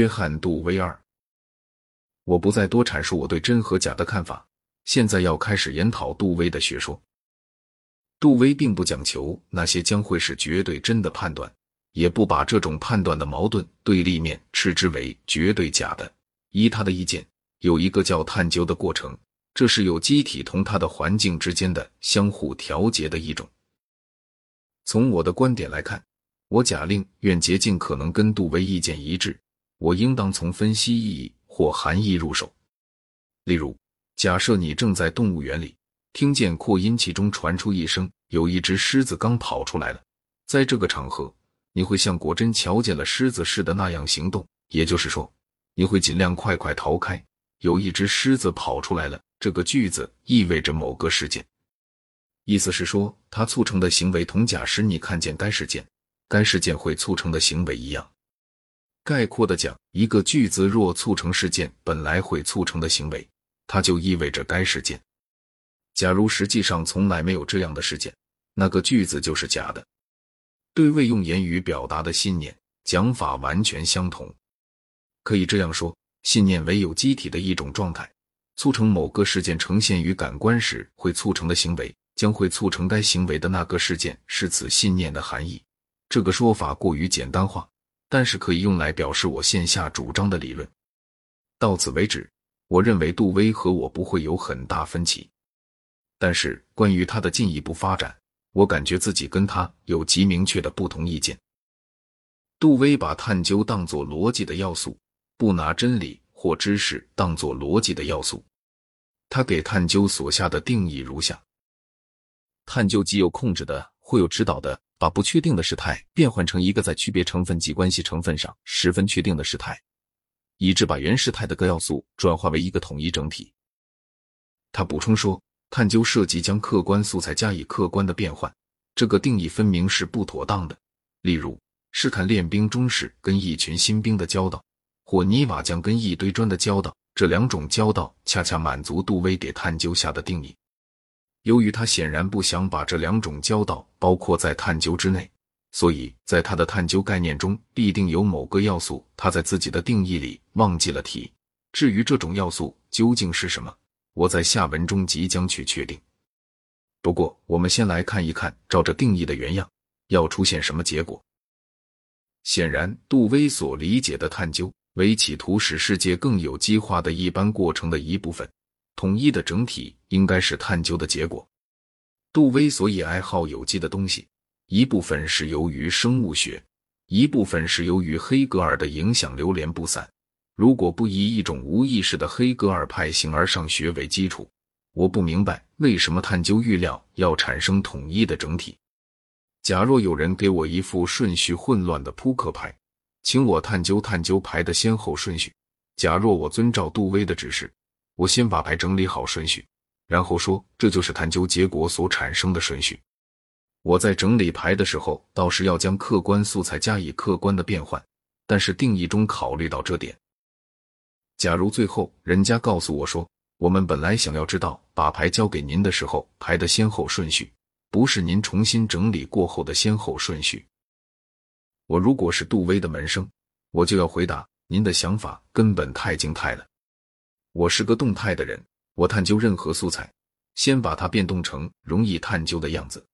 约翰·杜威二。我不再多阐述我对真和假的看法，现在要开始研讨杜威的学说。杜威并不讲求那些将会是绝对真的判断，也不把这种判断的矛盾对立面斥之为绝对假的。依他的意见，有一个叫探究的过程，这是有机体同它的环境之间的相互调节的一种。从我的观点来看，我假令愿竭尽可能跟杜威意见一致。我应当从分析意义或含义入手。例如，假设你正在动物园里，听见扩音器中传出一声“有一只狮子刚跑出来了”，在这个场合，你会像果真瞧见了狮子似的那样行动，也就是说，你会尽量快快逃开。有一只狮子跑出来了，这个句子意味着某个事件，意思是说，它促成的行为同假使你看见该事件，该事件会促成的行为一样。概括的讲，一个句子若促成事件本来会促成的行为，它就意味着该事件。假如实际上从来没有这样的事件，那个句子就是假的。对未用言语表达的信念，讲法完全相同。可以这样说，信念为有机体的一种状态，促成某个事件呈现于感官时会促成的行为，将会促成该行为的那个事件是此信念的含义。这个说法过于简单化。但是可以用来表示我线下主张的理论。到此为止，我认为杜威和我不会有很大分歧。但是关于他的进一步发展，我感觉自己跟他有极明确的不同意见。杜威把探究当作逻辑的要素，不拿真理或知识当作逻辑的要素。他给探究所下的定义如下：探究既有控制的，会有指导的。把不确定的事态变换成一个在区别成分及关系成分上十分确定的事态，以致把原事态的各要素转化为一个统一整体。他补充说，探究涉及将客观素材加以客观的变换，这个定义分明是不妥当的。例如，试看练兵中士跟一群新兵的交道，或泥瓦匠跟一堆砖的交道，这两种交道恰恰满足杜威给探究下的定义。由于他显然不想把这两种交道包括在探究之内，所以在他的探究概念中必定有某个要素，他在自己的定义里忘记了提。至于这种要素究竟是什么，我在下文中即将去确定。不过，我们先来看一看，照着定义的原样，要出现什么结果。显然，杜威所理解的探究为企图使世界更有机化的一般过程的一部分。统一的整体应该是探究的结果。杜威所以爱好有机的东西，一部分是由于生物学，一部分是由于黑格尔的影响流连不散。如果不以一种无意识的黑格尔派形而上学为基础，我不明白为什么探究预料要产生统一的整体。假若有人给我一副顺序混乱的扑克牌，请我探究探究牌的先后顺序。假若我遵照杜威的指示。我先把牌整理好顺序，然后说这就是探究结果所产生的顺序。我在整理牌的时候，倒是要将客观素材加以客观的变换，但是定义中考虑到这点。假如最后人家告诉我说，我们本来想要知道把牌交给您的时候牌的先后顺序，不是您重新整理过后的先后顺序。我如果是杜威的门生，我就要回答您的想法根本太静态了。我是个动态的人，我探究任何素材，先把它变动成容易探究的样子。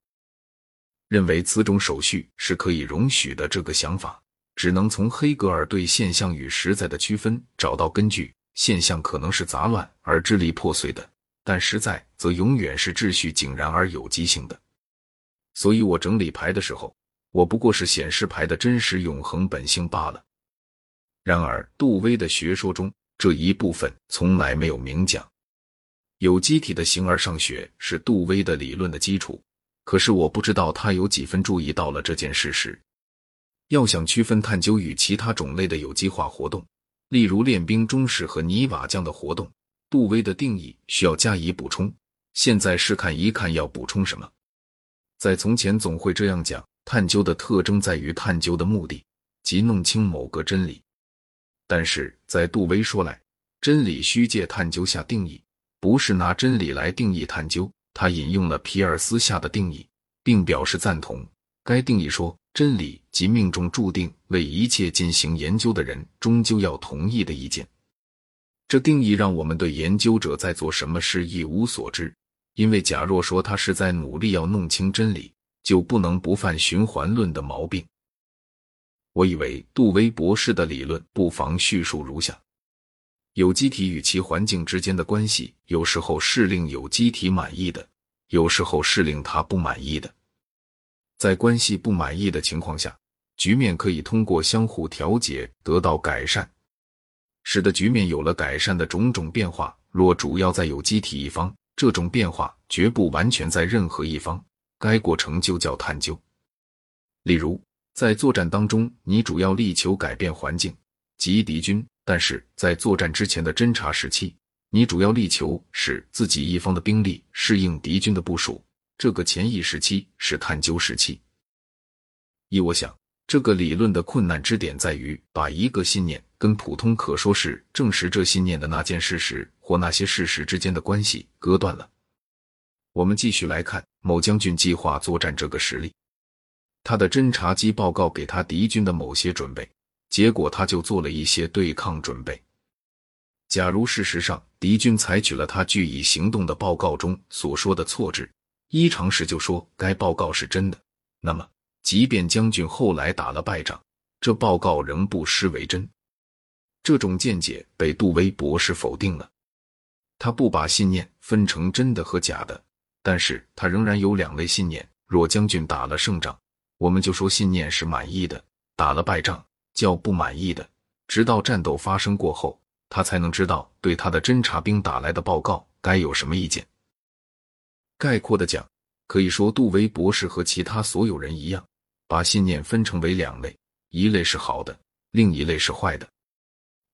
认为此种手续是可以容许的，这个想法只能从黑格尔对现象与实在的区分找到根据。现象可能是杂乱而支离破碎的，但实在则永远是秩序井然而有机性的。所以我整理牌的时候，我不过是显示牌的真实永恒本性罢了。然而，杜威的学说中。这一部分从来没有明讲。有机体的形而上学是杜威的理论的基础，可是我不知道他有几分注意到了这件事实。要想区分探究与其他种类的有机化活动，例如练兵中士和泥瓦匠的活动，杜威的定义需要加以补充。现在试看一看要补充什么。在从前总会这样讲：探究的特征在于探究的目的，即弄清某个真理。但是在杜威说来，真理需借探究下定义，不是拿真理来定义探究。他引用了皮尔斯下的定义，并表示赞同。该定义说，真理即命中注定为一切进行研究的人终究要同意的意见。这定义让我们对研究者在做什么事一无所知，因为假若说他是在努力要弄清真理，就不能不犯循环论的毛病。我以为杜威博士的理论不妨叙述如下：有机体与其环境之间的关系，有时候是令有机体满意的，有时候是令他不满意的。在关系不满意的情况下，局面可以通过相互调节得到改善。使得局面有了改善的种种变化。若主要在有机体一方，这种变化绝不完全在任何一方，该过程就叫探究。例如，在作战当中，你主要力求改变环境及敌军；但是在作战之前的侦察时期，你主要力求使自己一方的兵力适应敌军的部署。这个前一时期是探究时期。依我想。这个理论的困难之点在于，把一个信念跟普通可说是证实这信念的那件事实或那些事实之间的关系割断了。我们继续来看某将军计划作战这个实例，他的侦察机报告给他敌军的某些准备，结果他就做了一些对抗准备。假如事实上敌军采取了他据以行动的报告中所说的错置，依常识就说该报告是真的，那么。即便将军后来打了败仗，这报告仍不失为真。这种见解被杜威博士否定了。他不把信念分成真的和假的，但是他仍然有两类信念。若将军打了胜仗，我们就说信念是满意的；打了败仗，叫不满意的。直到战斗发生过后，他才能知道对他的侦察兵打来的报告该有什么意见。概括的讲，可以说杜威博士和其他所有人一样。把信念分成为两类，一类是好的，另一类是坏的。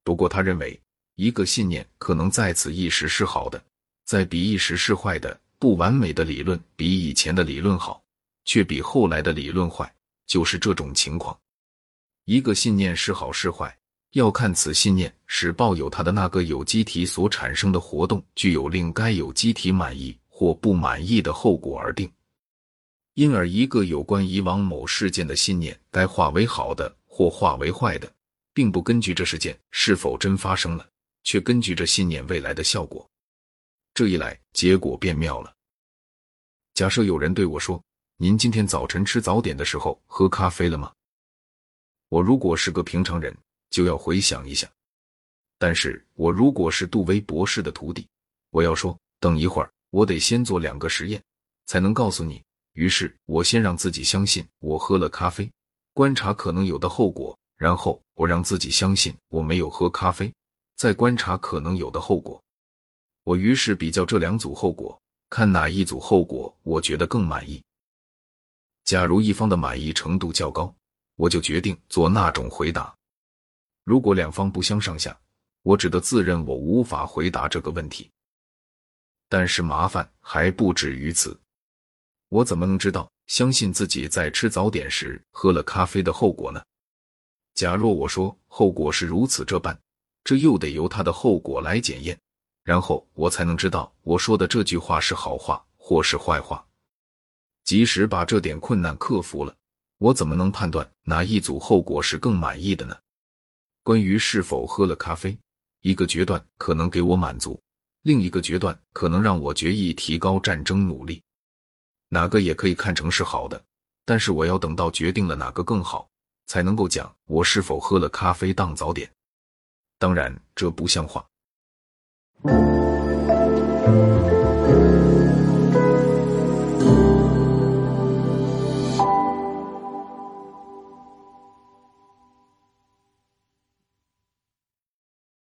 不过，他认为一个信念可能在此一时是好的，在彼一时是坏的。不完美的理论比以前的理论好，却比后来的理论坏，就是这种情况。一个信念是好是坏，要看此信念使抱有它的那个有机体所产生的活动具有令该有机体满意或不满意的后果而定。因而，一个有关以往某事件的信念该化为好的或化为坏的，并不根据这事件是否真发生了，却根据这信念未来的效果。这一来，结果变妙了。假设有人对我说：“您今天早晨吃早点的时候喝咖啡了吗？”我如果是个平常人，就要回想一下；但是我如果是杜威博士的徒弟，我要说：“等一会儿，我得先做两个实验，才能告诉你。”于是我先让自己相信我喝了咖啡，观察可能有的后果，然后我让自己相信我没有喝咖啡，再观察可能有的后果。我于是比较这两组后果，看哪一组后果我觉得更满意。假如一方的满意程度较高，我就决定做那种回答；如果两方不相上下，我只得自认我无法回答这个问题。但是麻烦还不止于此。我怎么能知道相信自己在吃早点时喝了咖啡的后果呢？假若我说后果是如此这般，这又得由它的后果来检验，然后我才能知道我说的这句话是好话或是坏话。即使把这点困难克服了，我怎么能判断哪一组后果是更满意的呢？关于是否喝了咖啡，一个决断可能给我满足，另一个决断可能让我决意提高战争努力。哪个也可以看成是好的，但是我要等到决定了哪个更好，才能够讲我是否喝了咖啡当早点。当然，这不像话。